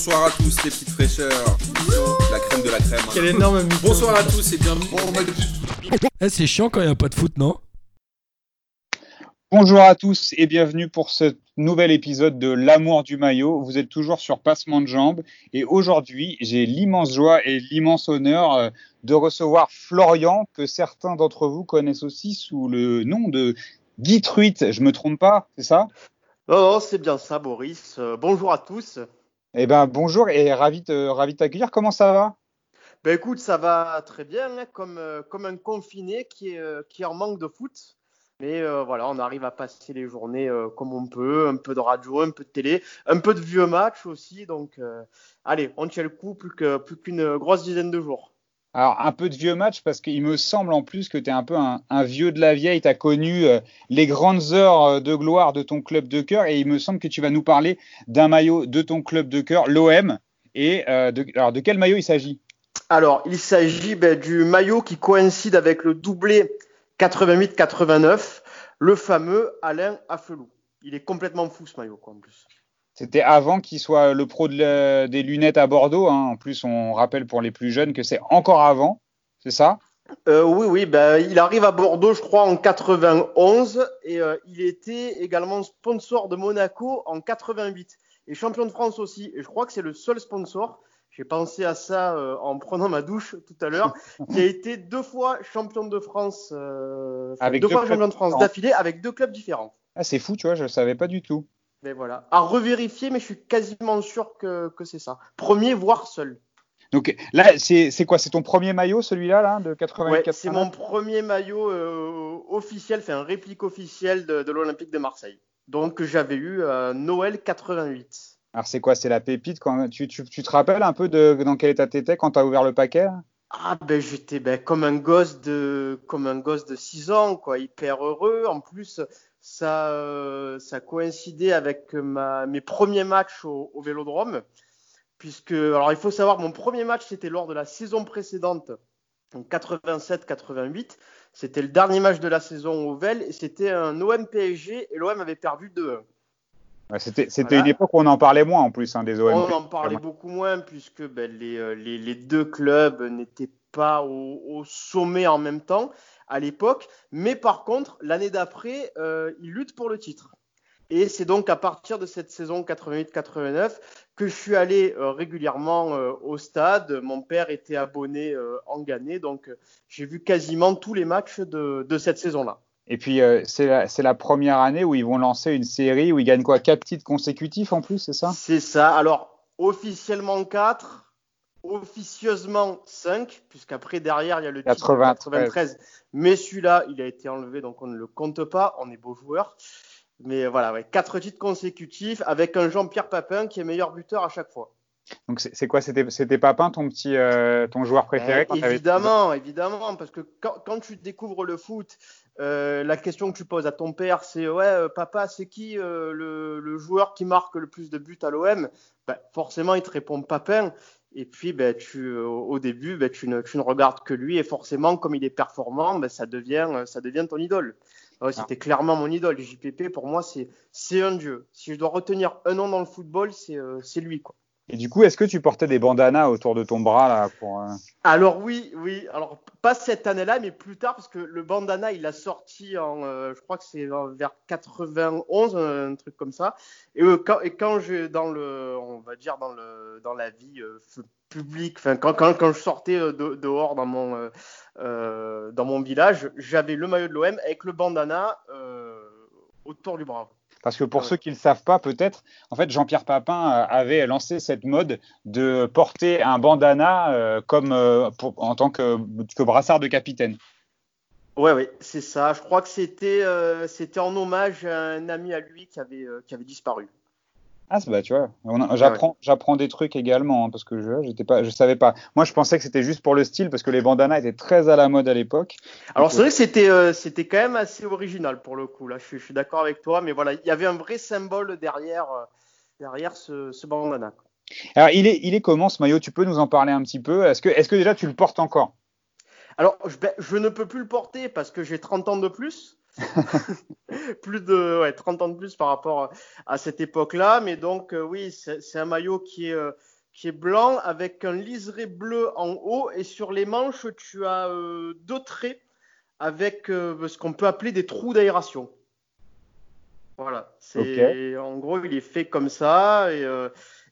bonsoir à tous les petites fraîcheurs. La crème de la crème. Quel énorme mytho. Bonsoir à tous et bienvenue. Eh, c'est chiant quand il n'y a pas de foot, non? Bonjour à tous et bienvenue pour ce nouvel épisode de L'amour du maillot. Vous êtes toujours sur Passement de jambes et aujourd'hui, j'ai l'immense joie et l'immense honneur euh, de recevoir Florian, que certains d'entre vous connaissent aussi sous le nom de Guy Truite. Je me trompe pas, c'est ça? Oh, c'est bien ça, Boris. Euh, bonjour à tous. Eh ben bonjour et ravi de, ravi de t'accueillir. Comment ça va? Ben écoute, ça va très bien, hein, comme, euh, comme un confiné qui euh, qui en manque de foot. Mais euh, voilà, on arrive à passer les journées comme on peut, un peu de radio, un peu de télé, un peu de vieux matchs aussi. Donc, allez, on tient le coup plus que plus qu'une grosse dizaine de jours. Alors, un peu de vieux match parce qu'il me semble en plus que tu es un peu un, vieux de la vieille. Tu as connu euh, les grandes heures euh, de gloire de ton club de cœur et il me semble que tu vas nous parler d'un maillot de ton club de cœur, l'OM. Et euh, de, alors, de quel maillot il s'agit? Alors, il s'agit ben, du maillot qui coïncide avec le doublé 88-89, le fameux Alain Affelou. Il est complètement fou ce maillot, quoi, en plus. C'était avant qu'il soit le pro de des lunettes à Bordeaux. hein. En plus, on rappelle pour les plus jeunes que c'est encore avant. C'est ça? Euh, oui, oui, ben, il arrive à Bordeaux, je crois, en 91 et euh, il était également sponsor de Monaco en 88 et champion de France aussi. Et je crois que c'est le seul sponsor. J'ai pensé à ça euh, en prenant ma douche tout à l'heure, qui a été deux fois champion de France, Avec deux deux fois champion de France d'affilée avec deux clubs différents. ah, C'est fou, tu vois, je ne savais pas du tout. Mais voilà, à revérifier, mais je suis quasiment sûr que, que c'est ça. Premier, voire seul. Donc là, c'est c'est quoi? C'est ton premier maillot, celui-là, là, de 88 Ouais, c'est mon premier maillot euh, officiel, fait un réplique officielle de, de l'Olympique de Marseille. Donc j'avais eu à Noël 88. Alors, c'est quoi? C'est la pépite quand... tu, tu, tu te rappelles un peu de dans quel état t'étais quand t'as ouvert le paquet là? Ah ben j'étais ben, comme un gosse de comme un gosse de 6 ans quoi, hyper heureux. En plus ça euh, ça coïncidait avec ma mes premiers matchs au, Vélodrome puisque alors il faut savoir mon premier match c'était lors de la saison précédente en 87-88. C'était le dernier match de la saison au Vel et c'était un OM PSG et l'OM avait perdu 2-1. C'était Voilà. une époque où on en parlait moins en plus hein, des OM. On en parlait beaucoup moins puisque ben, les, euh, les, les deux clubs n'étaient pas au, au sommet en même temps à l'époque. Mais par contre, l'année d'après, euh, ils luttent pour le titre. Et c'est donc à partir de cette saison 88-89 que je suis allé euh, régulièrement euh, au stade. Mon père était abonné en Gannais, donc j'ai vu quasiment tous les matchs de, de cette saison-là. Et puis euh, c'est la, première année où ils vont lancer une série où ils gagnent quoi? Quatre titres consécutifs en plus, c'est ça? C'est ça. Alors, officiellement 4, officieusement 5, puisqu'après, derrière, il y a le titre de 93. 93. Mais celui-là, il a été enlevé, donc on ne le compte pas. On est beaux joueurs. Mais voilà, ouais, 4 titres consécutifs avec un Jean-Pierre Papin qui est meilleur buteur à chaque fois. Donc c'est quoi? C'était Papin ton petit euh, ton joueur préféré Eh, quand évidemment, évidemment, parce que quand, quand tu découvres le foot, euh, la question que tu poses à ton père, c'est ouais, euh, papa, c'est qui euh, le, le joueur qui marque le plus de buts à l'OM Ben, Forcément, il te répond Papin. Et puis, ben, tu, au début, ben, tu, ne, tu ne regardes que lui, et forcément, comme il est performant, ben, ça, devient, ça devient ton idole. Ouais, C'était clairement mon idole. JPP, pour moi, c'est un dieu. Si je dois retenir un nom dans le football, c'est c'est lui. Quoi. Et du coup, est-ce que tu portais des bandanas autour de ton bras là euh, Alors oui, oui. Alors pas cette année-là, mais plus tard, parce que le bandana, il a sorti en, euh, je crois que c'est vers 91, un truc comme ça. Et, euh, quand, et quand je dans le, on va dire dans le, dans la vie publique, enfin quand, quand, je sortais de- dehors dans mon, dans mon village, j'avais le maillot de l'OM avec le bandana autour du bras. Parce que pour Ouais. ceux qui ne le savent pas, peut-être, en fait, Jean-Pierre Papin euh, avait lancé cette mode de porter un bandana euh, comme euh, pour- en tant que, que brassard de capitaine. Ouais, ouais, c'est ça. Je crois que c'était, euh, c'était en hommage à un ami à lui qui avait, qui avait disparu. Ah, bah, tu vois, j'apprends, j'apprends des trucs également, hein, parce que je, j'étais pas, je savais pas. Moi, je pensais que c'était juste pour le style, parce que les bandanas étaient très à la mode à l'époque. Alors c'est vrai que c'était euh, c'était quand même assez original pour le coup là. Je, suis- je suis d'accord avec toi, mais voilà, il y avait un vrai symbole derrière euh, derrière ce, ce bandana. quoi. Alors, il est, il est comment ce maillot? Tu peux nous en parler un petit peu? Est-ce que, est-ce que déjà tu le portes encore? Alors je, ben, je ne peux plus le porter parce que j'ai 30 ans de plus. plus de ouais, 30 ans de plus par rapport à cette époque-là. Mais donc, euh, oui, c'est un maillot qui est, euh, qui est blanc avec un liseré bleu en haut et sur les manches, tu as euh, deux traits avec ce qu'on peut appeler des trous d'aération. Voilà, c'est en gros, il est fait comme ça et,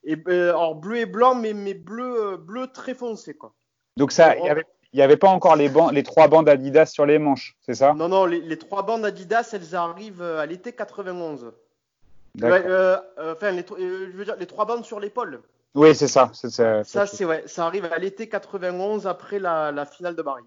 et alors bleu et blanc, mais, mais bleu, bleu très foncé quoi. Donc ça, il y avait il n'y avait pas encore les, les trois bandes Adidas sur les manches, c'est ça? Non, non, les, trois bandes Adidas, elles arrivent euh, à l'été 91. Euh, euh, enfin, les, je veux dire, les trois bandes sur l'épaule. Oui, c'est ça. ça, c'est ouais, ça arrive à l'été 91 après la, la finale de Paris.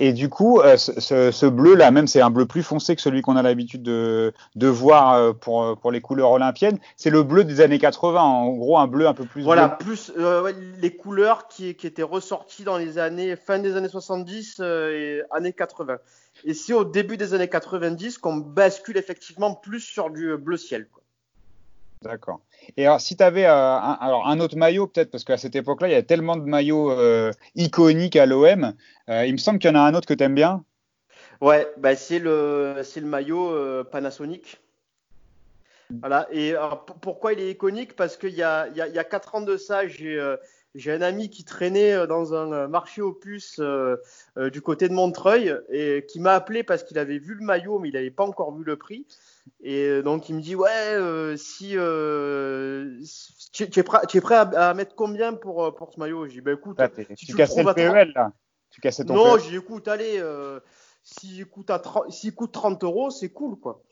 Et du coup, euh, ce, bleu-là, même c'est un bleu plus foncé que celui qu'on a l'habitude de, voir euh, pour, pour les couleurs olympiennes, c'est le bleu des années 80, en gros un bleu un peu plus. Voilà, plus euh, les couleurs qui, qui, étaient ressorties dans les années fin des années 70 et années 80. Et c'est au début des années 90 qu'on bascule effectivement plus sur du bleu ciel. D'accord. Et alors, si tu avais euh, un, alors un autre maillot, peut-être, parce qu'à cette époque-là, il y a tellement de maillots euh, iconiques à l'OM, euh, il me semble qu'il y en a un autre que tu aimes bien. Ouais, bah c'est le, le maillot Panasonic. Voilà. Et pourquoi il est iconique? Parce qu'il y a, y, y a 4 ans de ça, j'ai j'ai un ami qui traînait dans un marché aux puces du côté de Montreuil et qui m'a appelé parce qu'il avait vu le maillot mais il n'avait pas encore vu le prix. Et euh, donc il me dit ouais euh, si euh, tu, es prêt, tu, es prêt, à, mettre combien pour, pour ce maillot? J'ai dit bah écoute, ah, si tu, casses le PEL là. Tu casses ton Non, j'ai dit écoute allez s'il coûte, à 30, coûte 30 euros c'est cool quoi.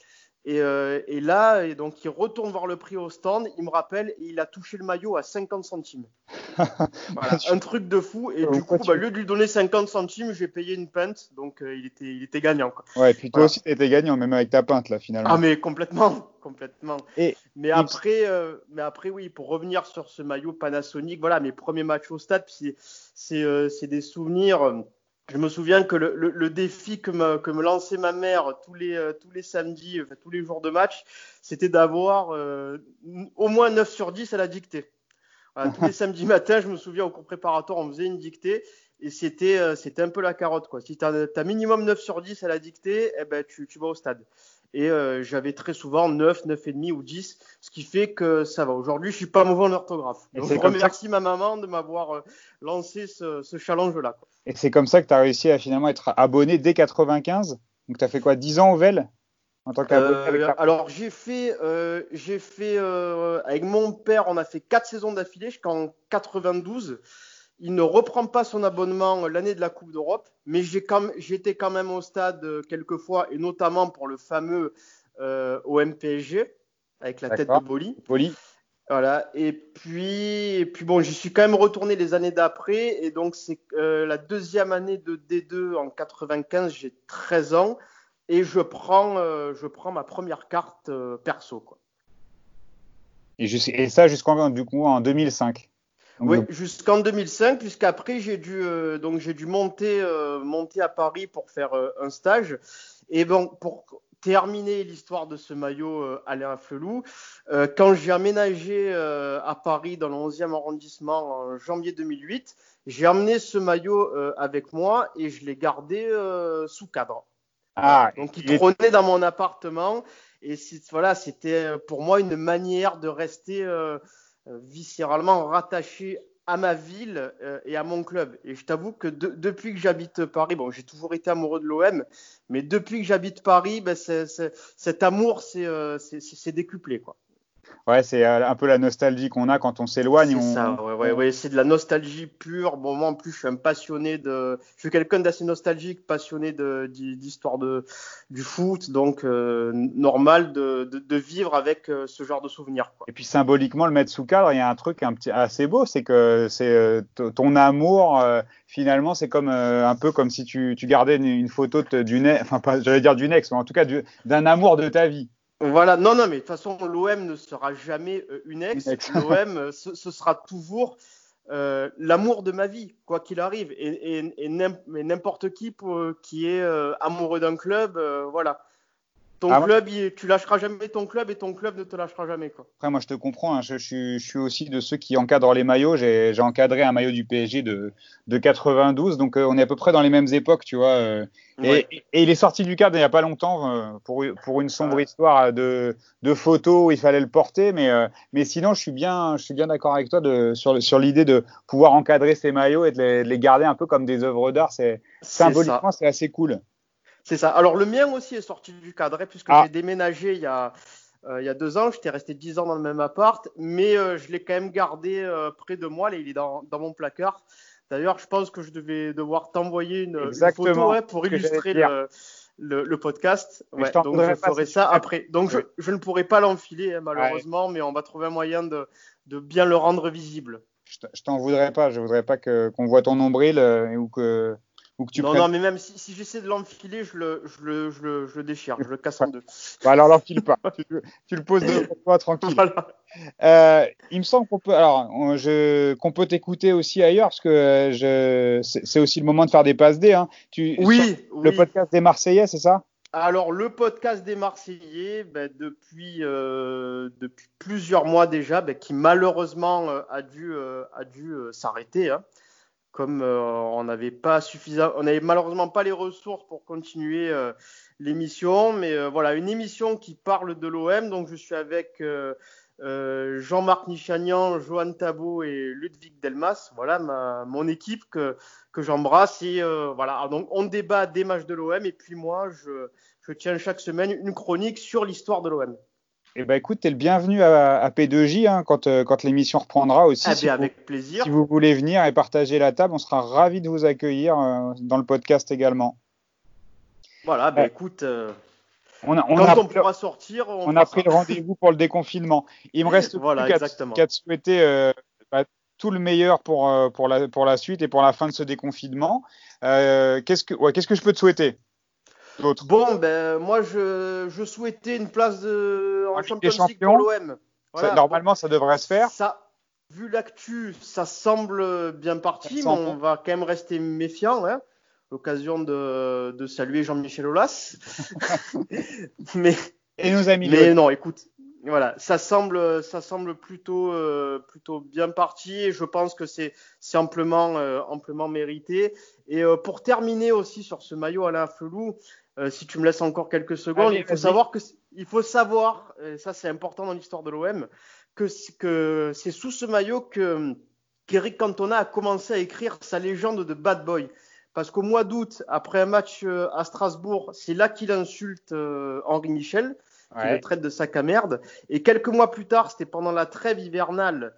Et, euh, et, là, et donc il retourne voir le prix au stand, il me rappelle, et il a touché le maillot à 50 centimes. voilà, un truc de fou. Et du coup, bah, au lieu de lui donner 50 centimes, j'ai payé une pinte, donc euh, il, était, il était gagnant. Quoi. Ouais, et puis toi aussi, tu étais gagnant, même avec ta pinte, là, finalement. Ah, mais complètement, complètement. Et, mais, après, euh, mais après, oui, pour revenir sur ce maillot Panasonic, voilà, mes premiers matchs au stade, c'est des souvenirs je me souviens que le, le, défi que me, que me, lançait ma mère tous les, euh, tous les samedis, enfin, tous les jours de match, c'était d'avoir euh, au moins 9 sur 10 à la dictée. Voilà, tous les samedis matins, je me souviens au cours préparatoire, on faisait une dictée et c'était euh, c'était un peu la carotte. Quoi. Si tu as, minimum 9 sur 10 à la dictée, eh ben, tu, tu vas au stade. Et euh, j'avais très souvent 9, 9,5 ou 10, ce qui fait que ça va. Aujourd'hui, je suis pas mauvais en orthographe. Donc, je remercie ma maman de m'avoir lancé ce, ce challenge-là. Et c'est comme ça que tu as réussi à finalement être abonné dès 95 Donc tu as fait quoi 10 ans au VEL? En tant euh, Alors j'ai fait, euh, j'ai fait euh, avec mon père, on a fait 4 saisons d'affilée jusqu'en 92. Il ne reprend pas son abonnement l'année de la Coupe d'Europe, mais j'étais quand, même au stade quelques fois, et notamment pour le fameux au MPSG avec la tête de Boli. Boli. Voilà. Et puis, et puis bon, j'y suis quand même retourné les années d'après. Et donc, c'est euh, la deuxième année de D2 en 95. J'ai 13 ans et je prends, euh, je prends ma première carte euh, perso. Quoi. Et, et ça jusqu'en du coup en 2005. Oui, jusqu'en 2005, puisqu'après j'ai dû donc j'ai dû monter monter à Paris pour faire un stage. Et bon, pour terminer l'histoire de ce maillot euh, Alain Flelou. Euh, quand j'ai aménagé euh, à Paris dans le 11e arrondissement en janvier 2008, j'ai amené ce maillot avec moi et je l'ai gardé sous cadre. Ah, Donc il trônait dans mon appartement et voilà, c'était pour moi une manière de rester viscéralement rattaché à ma ville euh, et à mon club. Et je t'avoue que depuis que j'habite Paris, bon, j'ai toujours été amoureux de l'OM, mais depuis que j'habite Paris, ben, cet amour s'est euh, décuplé. Quoi. Ouais, c'est euh, un peu la nostalgie qu'on a quand on s'éloigne. C'est ça, ouais, ouais, ouais c'est de la nostalgie pure. Bon, moi, en plus, je suis un passionné de. Je suis quelqu'un d'assez nostalgique, passionné d'histoire de, du foot, donc euh, normal de, de, vivre avec euh, ce genre de souvenirs. Et puis symboliquement, le mettre sous cadre, il y a un truc un petit, assez beau, c'est que c'est ton amour, finalement, c'est comme un peu comme si tu, tu gardais une, photo d'une, enfin, j'allais dire d'une ex, mais en tout cas d'un amour de ta vie. Voilà, non, non, mais de toute façon, l'OM ne sera jamais euh, une ex. L'OM, euh, ce, sera toujours euh, l'amour de ma vie, quoi qu'il arrive. Et, et, n'importe qui qui est amoureux d'un club, voilà. Ton Ah, club, il- tu lâcheras jamais ton club et ton club ne te lâchera jamais. Quoi. Après, moi, je te comprends. hein, je, je suis, je suis aussi de ceux qui encadrent les maillots. J'ai encadré un maillot du PSG de, de 92, donc euh, on est à peu près dans les mêmes époques, tu vois. euh, et, Ouais. et il est sorti du cadre il n'y a pas longtemps euh, pour, pour une sombre Ouais. histoire de, de photos où il fallait le porter. Mais, mais sinon, je suis bien, je suis bien d'accord avec toi de, sur, l'idée de pouvoir encadrer ces maillots et de les, de les garder un peu comme des œuvres d'art. C'est symboliquement, c'est assez cool. C'est ça. Alors le mien aussi est sorti du cadre, puisque Ah. j'ai déménagé il y a, euh, il y a deux ans. J'étais resté dix ans dans le même appart, mais euh, je l'ai quand même gardé euh, près de moi. Là, il est dans, dans mon placard. D'ailleurs, je pense que je devais devoir t'envoyer une, une photo ouais, pour illustrer le, le, le podcast. Ouais, je donc je ferai ça après. Donc je, Ouais. je ne pourrai pas l'enfiler hein, malheureusement, mais on va trouver un moyen de, de bien le rendre visible. Je t'en voudrais pas. Je voudrais pas qu'on voit ton nombril ou que ou que tu non, prennes non, mais même si, si j'essaie de l'enfiler, je le, je, le, je, le, je le déchire, je le casse en deux. Bah alors l'enfile pas. tu, tu le poses devant toi tranquille. Voilà. Euh, il me semble qu'on peut alors on- je qu'on peut t'écouter aussi ailleurs parce que euh, je c'est c'est aussi le moment de faire des passes D. Hein. Tu sur Oui, le podcast des Marseillais, c'est ça? Alors, le podcast des Marseillais, ben, depuis, euh, depuis plusieurs mois déjà, ben, qui malheureusement euh, a dû, euh, a dû s'arrêter. hein. Comme euh, on n'avait pas suffisant, on n'avait malheureusement pas les ressources pour continuer euh, l'émission, mais euh, voilà, une émission qui parle de l'OM. Donc, je suis avec euh, Jean-Marc Nichanian, Johan Tabot et Ludwig Delmas. Voilà ma, mon équipe que, que j'embrasse. Et euh, voilà, donc on débat des matchs de l'OM. Et puis moi, je, je tiens chaque semaine une chronique sur l'histoire de l'OM. Eh ben écoute, t'es le bienvenu à, à P2J hein, quand euh, quand l'émission reprendra aussi. Ah si, ben, vous, avec plaisir. si vous voulez venir et partager la table, on sera ravis de vous accueillir euh, dans le podcast également. Voilà, ben Ouais. écoute, euh, On a on quand a on pourra sortir, on, a pris le rendez-vous pour le déconfinement. Il me reste Voilà, plus qu'à te- souhaiter bah, tout le meilleur pour, pour, la, pour la suite et pour la fin de ce déconfinement. Qu'est-ce, que, ouais, qu'est-ce que je peux te souhaiter? Bon, ben moi, je, je souhaitais une place de, En en Champions League Champions. pour l'OM. Ça. Normalement, ça devrait se faire. Ça, vu l'actu, ça semble bien parti, mais on va quand même rester méfiant. Hein. L'occasion de, de saluer Jean-Michel Aulas. mais Et nos amis mais non, écoute, voilà, ça semble, ça semble plutôt, euh, plutôt bien parti. Et je pense que c'est c'est amplement, euh, amplement mérité. Et euh, pour terminer aussi sur ce maillot Alain Flelou, euh, si tu me laisses encore quelques secondes, Allez, il faut savoir que il faut savoir, et ça c'est important dans l'histoire de l'OM, que, c'est- que c'est sous ce maillot que qu'Eric Cantona a commencé à écrire sa légende de bad boy. Parce qu'au mois d'août, après un match euh, à Strasbourg, c'est là qu'il insulte euh, Henri Michel, qui Ouais, le traite de sac à merde. Et quelques mois plus tard, c'était pendant la trêve hivernale,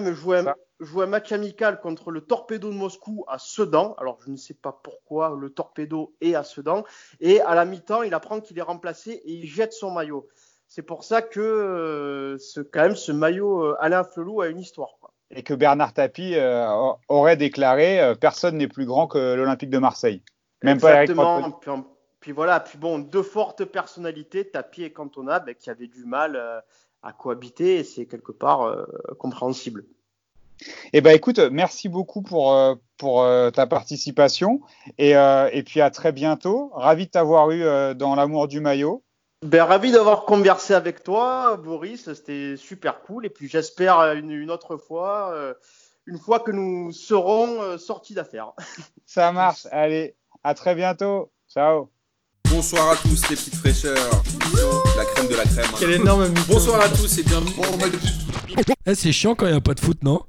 l'OM jouait, un- jouait un match amical contre le Torpedo de Moscou à Sedan. Alors, je ne sais pas pourquoi le Torpedo est à Sedan. Et à la mi-temps, il apprend qu'il est remplacé et il jette son maillot. C'est pour ça que euh, ce, quand même ce maillot euh, Alain Flelou a une histoire. quoi. Et que Bernard Tapie euh, aurait déclaré personne n'est plus grand que l'Olympique de Marseille. Même pas Eric Exactement. Puis, en- puis voilà, puis bon, deux fortes personnalités, Tapi et Cantona, ben, qui avaient du mal à cohabiter, et c'est quelque part compréhensible. Eh ben écoute, merci beaucoup pour, euh, pour euh, ta participation et, euh, et puis à très bientôt. Ravi de t'avoir eu dans l'amour du maillot. Ben, ravi d'avoir conversé avec toi, Boris. C'était super cool. Et puis j'espère une, une autre fois, une fois que nous serons sortis d'affaires. Ça marche. Allez, à très bientôt. Ciao. Bonsoir à tous les petites fraîcheurs. La crème de la crème. Quel énorme mytho. Bonsoir à tous et bienvenue. Eh, c'est chiant quand il n'y a pas de foot, non?